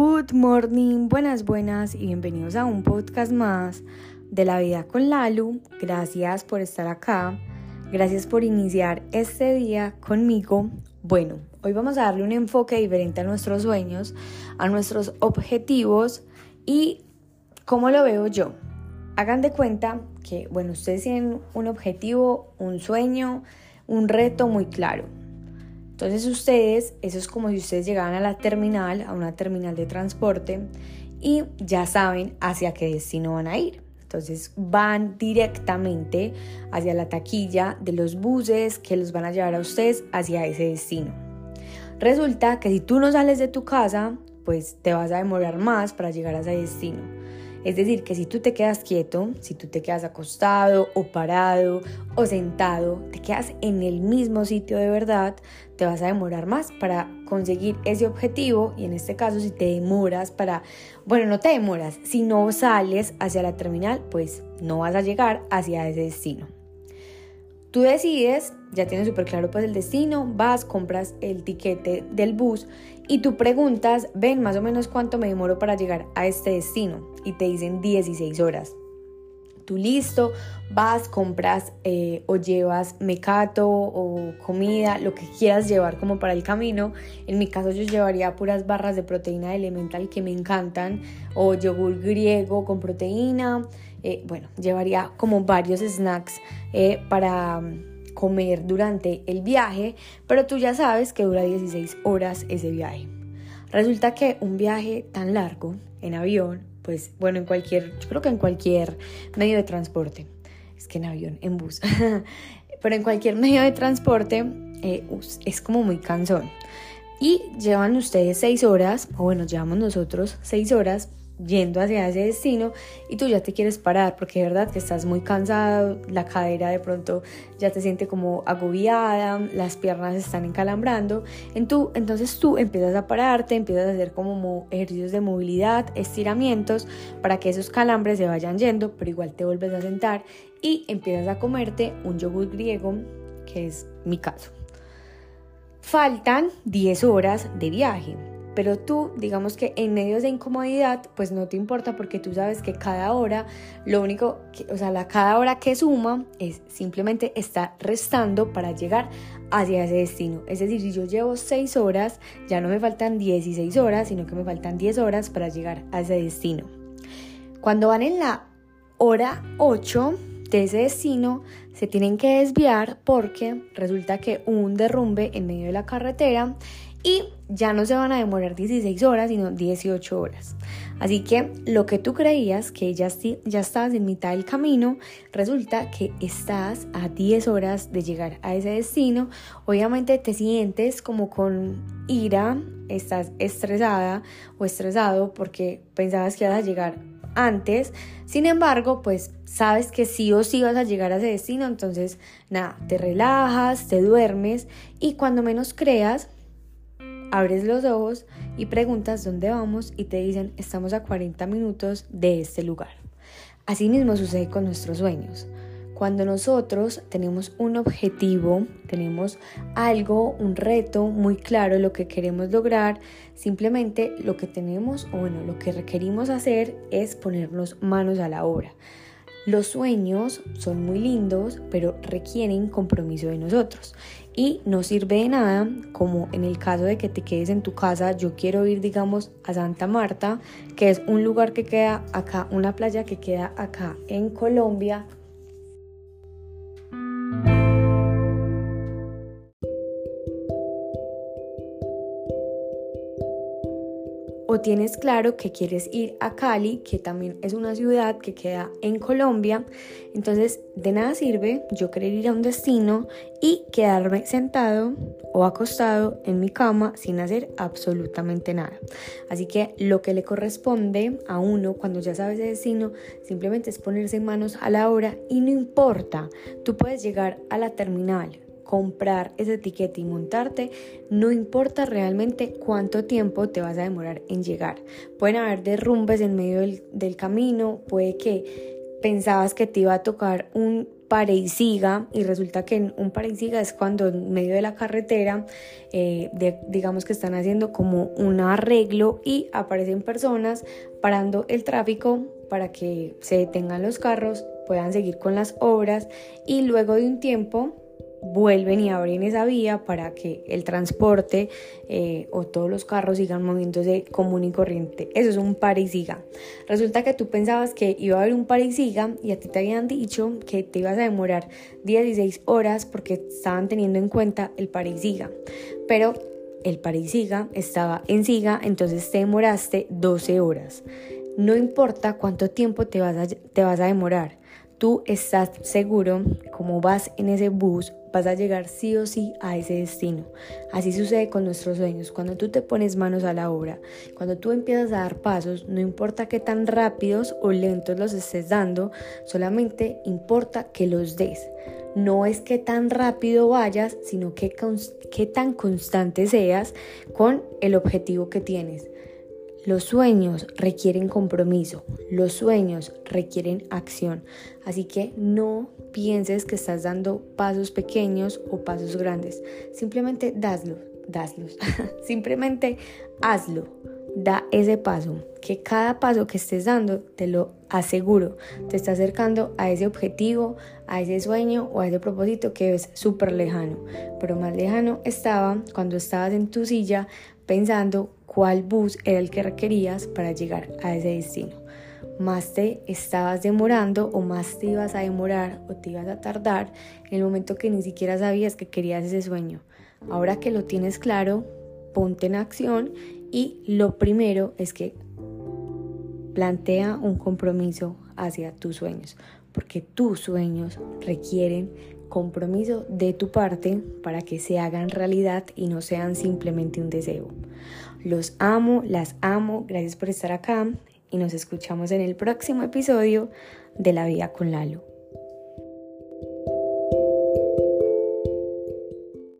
Good morning, buenas, buenas y bienvenidos a un podcast más de la vida con Lalu. Gracias por estar acá, gracias por iniciar este día conmigo. Bueno, hoy vamos a darle un enfoque diferente a nuestros sueños, a nuestros objetivos y cómo lo veo yo. Hagan de cuenta que, bueno, ustedes tienen un objetivo, un sueño, un reto muy claro entonces ustedes, eso es como si ustedes llegaran a la terminal, a una terminal de transporte y ya saben hacia qué destino van a ir. Entonces van directamente hacia la taquilla de los buses que los van a llevar a ustedes hacia ese destino. Resulta que si tú no sales de tu casa, pues te vas a demorar más para llegar a ese destino. Es decir, que si tú te quedas quieto, si tú te quedas acostado o parado o sentado, te quedas en el mismo sitio de verdad, te vas a demorar más para conseguir ese objetivo y en este caso si te demoras para, bueno, no te demoras, si no sales hacia la terminal, pues no vas a llegar hacia ese destino. Tú decides, ya tienes súper claro pues el destino, vas, compras el tiquete del bus y tú preguntas, ven más o menos cuánto me demoro para llegar a este destino y te dicen 16 horas. Tú listo, vas, compras eh, o llevas mecato o comida, lo que quieras llevar como para el camino. En mi caso yo llevaría puras barras de proteína elemental que me encantan o yogur griego con proteína eh, bueno, llevaría como varios snacks eh, para mm, comer durante el viaje, pero tú ya sabes que dura 16 horas ese viaje. Resulta que un viaje tan largo en avión, pues bueno, en cualquier, yo creo que en cualquier medio de transporte, es que en avión, en bus, pero en cualquier medio de transporte eh, es como muy cansón. Y llevan ustedes 6 horas, o bueno, llevamos nosotros 6 horas yendo hacia ese destino y tú ya te quieres parar porque de verdad que estás muy cansado, la cadera de pronto ya te siente como agobiada, las piernas están encalambrando, entonces tú empiezas a pararte, empiezas a hacer como ejercicios de movilidad, estiramientos para que esos calambres se vayan yendo, pero igual te vuelves a sentar y empiezas a comerte un yogur griego, que es mi caso. Faltan 10 horas de viaje pero tú, digamos que en medio de incomodidad, pues no te importa porque tú sabes que cada hora, lo único, que, o sea, la cada hora que suma es simplemente estar restando para llegar hacia ese destino. Es decir, si yo llevo 6 horas, ya no me faltan 16 horas, sino que me faltan 10 horas para llegar a ese destino. Cuando van en la hora 8 de ese destino, se tienen que desviar porque resulta que un derrumbe en medio de la carretera y ya no se van a demorar 16 horas, sino 18 horas. Así que lo que tú creías que ya, ya estás en mitad del camino, resulta que estás a 10 horas de llegar a ese destino. Obviamente te sientes como con ira, estás estresada o estresado porque pensabas que ibas a llegar antes. Sin embargo, pues sabes que sí o sí vas a llegar a ese destino, entonces nada, te relajas, te duermes y cuando menos creas, abres los ojos y preguntas dónde vamos y te dicen estamos a 40 minutos de este lugar. Así mismo sucede con nuestros sueños. Cuando nosotros tenemos un objetivo, tenemos algo, un reto muy claro, lo que queremos lograr, simplemente lo que tenemos o bueno, lo que requerimos hacer es ponernos manos a la obra. Los sueños son muy lindos, pero requieren compromiso de nosotros. Y no sirve de nada, como en el caso de que te quedes en tu casa, yo quiero ir, digamos, a Santa Marta, que es un lugar que queda acá, una playa que queda acá en Colombia, o tienes claro que quieres ir a Cali, que también es una ciudad que queda en Colombia, entonces de nada sirve yo querer ir a un destino y quedarme sentado o acostado en mi cama sin hacer absolutamente nada. Así que lo que le corresponde a uno cuando ya sabes el destino simplemente es ponerse manos a la obra y no importa, tú puedes llegar a la terminal comprar ese etiqueta y montarte, no importa realmente cuánto tiempo te vas a demorar en llegar. Pueden haber derrumbes en medio del, camino, puede que pensabas que te iba a tocar un pare y siga y resulta que un pare y siga es cuando en medio de la carretera eh, digamos que están haciendo como un arreglo y aparecen personas parando el tráfico para que se detengan los carros puedan seguir con las obras y luego de un tiempo vuelven y abren esa vía para que el transporte eh, o todos los carros sigan moviéndose común y corriente. Eso es un par y siga. Resulta que tú pensabas que iba a haber un par y siga y a ti te habían dicho que te ibas a demorar 16 horas porque estaban teniendo en cuenta el par y siga. Pero el par y siga estaba en siga, entonces te demoraste 12 horas. No importa cuánto tiempo te vas a, te vas a demorar tú estás seguro, como vas en ese bus, vas a llegar sí o sí a ese destino. Así sucede con nuestros sueños. Cuando tú te pones manos a la obra, cuando tú empiezas a dar pasos, no importa qué tan rápidos o lentos los estés dando, solamente importa que los des. No es que tan rápido vayas, sino que, qué tan constante seas con el objetivo que tienes. Los sueños requieren compromiso, los sueños requieren acción, así que no pienses que estás dando pasos pequeños o pasos grandes, simplemente daslos, daslos, simplemente hazlo, da ese paso, que cada paso que estés dando, te lo aseguro, te está acercando a ese objetivo, a ese sueño o a ese propósito que es súper lejano, pero más lejano estaba cuando estabas en tu silla pensando cuál bus era el que requerías para llegar a ese destino. Más te estabas demorando o más te ibas a demorar o te ibas a tardar en el momento que ni siquiera sabías que querías ese sueño. Ahora que lo tienes claro, ponte en acción y lo primero es que plantea un compromiso hacia tus sueños, porque tus sueños requieren compromiso de tu parte para que se hagan realidad y no sean simplemente un deseo. Los amo, las amo, gracias por estar acá y nos escuchamos en el próximo episodio de La Vida con Lalo.